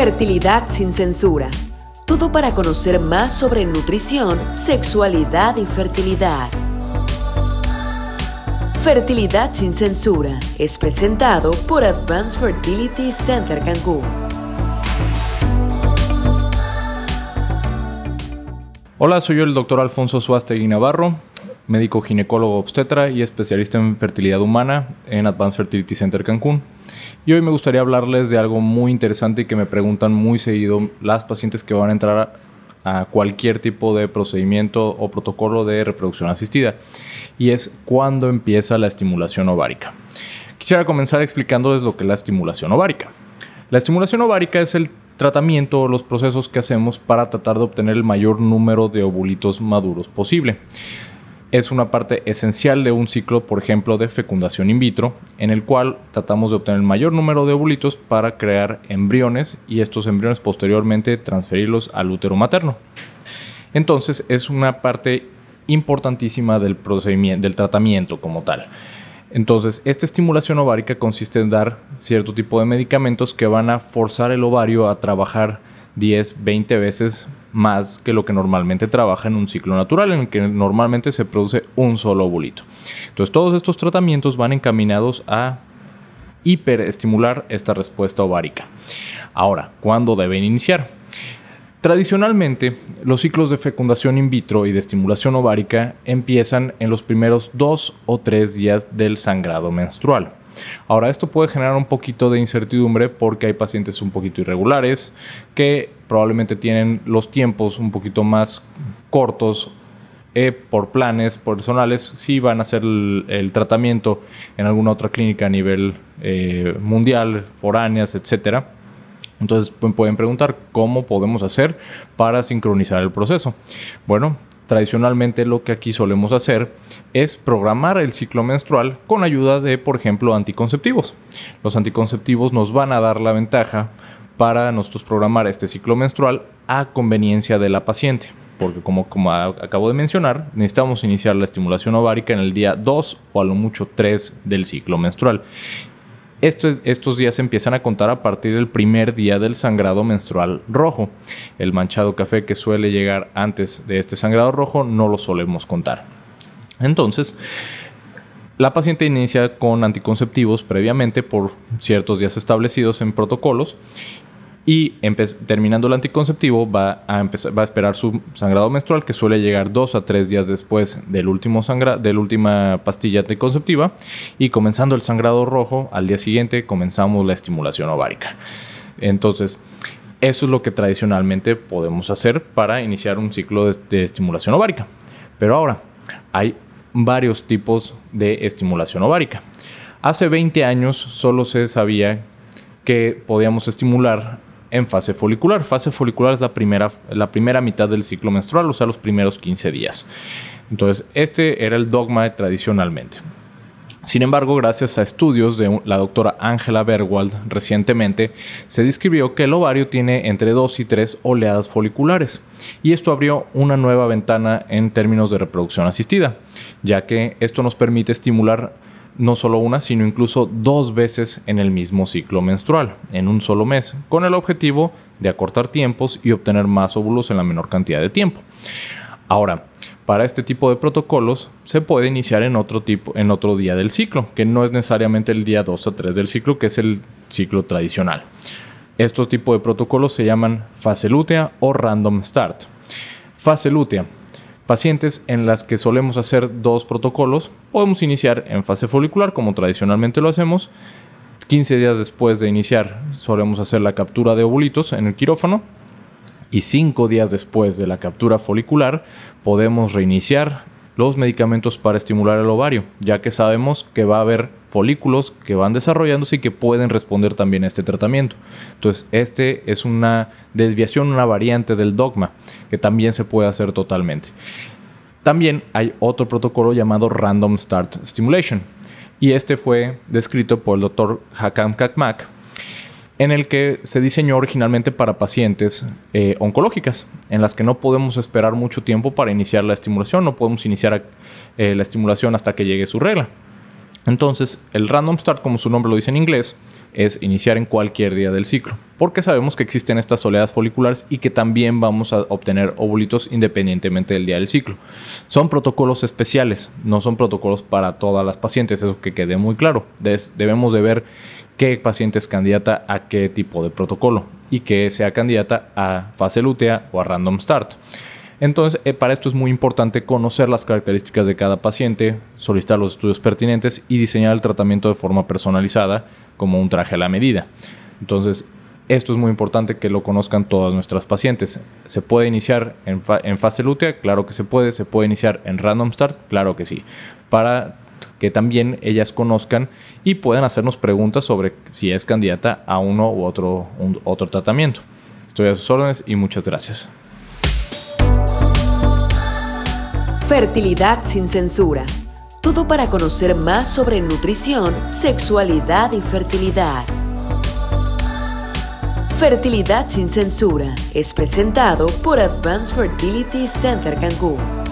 Fertilidad sin censura. Todo para conocer más sobre nutrición, sexualidad y fertilidad. Fertilidad sin censura es presentado por Advanced Fertility Center Cancún. Hola, soy yo el doctor Alfonso Suástegui Navarro, médico ginecólogo obstetra y especialista en fertilidad humana en Advanced Fertility Center Cancún. Y hoy me gustaría hablarles de algo muy interesante y que me preguntan muy seguido las pacientes que van a entrar a, cualquier tipo de procedimiento o protocolo de reproducción asistida. Y es cuándo empieza la estimulación ovárica. Quisiera comenzar explicándoles lo que es la estimulación ovárica. La estimulación ovárica es el tratamiento o los procesos que hacemos para tratar de obtener el mayor número de ovulitos maduros posible es una parte esencial de un ciclo, por ejemplo, de fecundación in vitro, en el cual tratamos de obtener el mayor número de ovulitos para crear embriones y estos embriones posteriormente transferirlos al útero materno. Entonces es una parte importantísima del procedimiento, del tratamiento como tal. Entonces, esta estimulación ovárica consiste en dar cierto tipo de medicamentos que van a forzar el ovario a trabajar 10, 20 veces más que lo que normalmente trabaja en un ciclo natural, en el que normalmente se produce un solo ovulito. Entonces todos estos tratamientos van encaminados a hiperestimular esta respuesta ovárica. Ahora, ¿cuándo deben iniciar? Tradicionalmente, los ciclos de fecundación in vitro y de estimulación ovárica empiezan en los primeros dos o tres días del sangrado menstrual. Ahora, esto puede generar un poquito de incertidumbre porque hay pacientes un poquito irregulares que probablemente tienen los tiempos un poquito más cortos eh, por planes personales, si van a hacer el, tratamiento en alguna otra clínica a nivel eh, mundial, foráneas, etcétera. Entonces pueden preguntar cómo podemos hacer para sincronizar el proceso. Bueno, Tradicionalmente lo que aquí solemos hacer es programar el ciclo menstrual con ayuda de, por ejemplo, anticonceptivos. Los anticonceptivos nos van a dar la ventaja para nosotros programar este ciclo menstrual a conveniencia de la paciente. Porque como, como acabo de mencionar, necesitamos iniciar la estimulación ovárica en el día 2 o a lo mucho 3 del ciclo menstrual estos días empiezan a contar a partir del primer día del sangrado menstrual rojo. El manchado café que suele llegar antes de este sangrado rojo no lo solemos contar. Entonces, la paciente inicia con anticonceptivos previamente por ciertos días establecidos en protocolos y terminando el anticonceptivo va a, empezar, va a esperar su sangrado menstrual que suele llegar dos a tres días después del último sangra, de la última pastilla anticonceptiva y comenzando el sangrado rojo al día siguiente comenzamos la estimulación ovárica. Entonces, eso es lo que tradicionalmente podemos hacer para iniciar un ciclo de, de estimulación ovárica. Pero ahora, hay varios tipos de estimulación ovárica. Hace 20 años solo se sabía que podíamos estimular en fase folicular. Fase folicular es la primera, la primera mitad del ciclo menstrual, o sea, los primeros 15 días. Entonces, este era el dogma tradicionalmente. Sin embargo, gracias a estudios de la doctora Angela Berwald recientemente, se describió que el ovario tiene entre 2 y 3 oleadas foliculares, y esto abrió una nueva ventana en términos de reproducción asistida, ya que esto nos permite estimular no solo una, sino incluso dos veces en el mismo ciclo menstrual, en un solo mes, con el objetivo de acortar tiempos y obtener más óvulos en la menor cantidad de tiempo. Ahora, para este tipo de protocolos se puede iniciar en otro tipo, en otro día del ciclo, que no es necesariamente el día 2 o 3 del ciclo, que es el ciclo tradicional. Estos tipos de protocolos se llaman fase lútea o random start. Fase lútea pacientes en las que solemos hacer dos protocolos, podemos iniciar en fase folicular como tradicionalmente lo hacemos. 15 días después de iniciar solemos hacer la captura de ovulitos en el quirófano y 5 días después de la captura folicular podemos reiniciar los medicamentos para estimular el ovario, ya que sabemos que va a haber folículos que van desarrollándose y que pueden responder también a este tratamiento. Entonces, este es una desviación, una variante del dogma que también se puede hacer totalmente. También hay otro protocolo llamado Random Start Stimulation, y este fue descrito por el doctor Hakam Kakmak en el que se diseñó originalmente para pacientes eh, oncológicas, en las que no podemos esperar mucho tiempo para iniciar la estimulación, no podemos iniciar eh, la estimulación hasta que llegue su regla. Entonces, el random start, como su nombre lo dice en inglés, es iniciar en cualquier día del ciclo, porque sabemos que existen estas oleadas foliculares y que también vamos a obtener óvulitos independientemente del día del ciclo. Son protocolos especiales, no son protocolos para todas las pacientes, eso que quede muy claro. debemos de ver qué paciente es candidata a qué tipo de protocolo y que sea candidata a fase lútea o a random start. Entonces, eh, para esto es muy importante conocer las características de cada paciente, solicitar los estudios pertinentes y diseñar el tratamiento de forma personalizada, como un traje a la medida. Entonces, esto es muy importante que lo conozcan todas nuestras pacientes. ¿Se puede iniciar en, en fase lútea? Claro que se puede. ¿Se puede iniciar en random start? Claro que sí. Para que también ellas conozcan y puedan hacernos preguntas sobre si es candidata a uno u otro, otro tratamiento. Estoy a sus órdenes y muchas gracias. Fertilidad sin censura. Todo para conocer más sobre nutrición, sexualidad y fertilidad. Fertilidad sin censura es presentado por Advanced Fertility Center Cancún.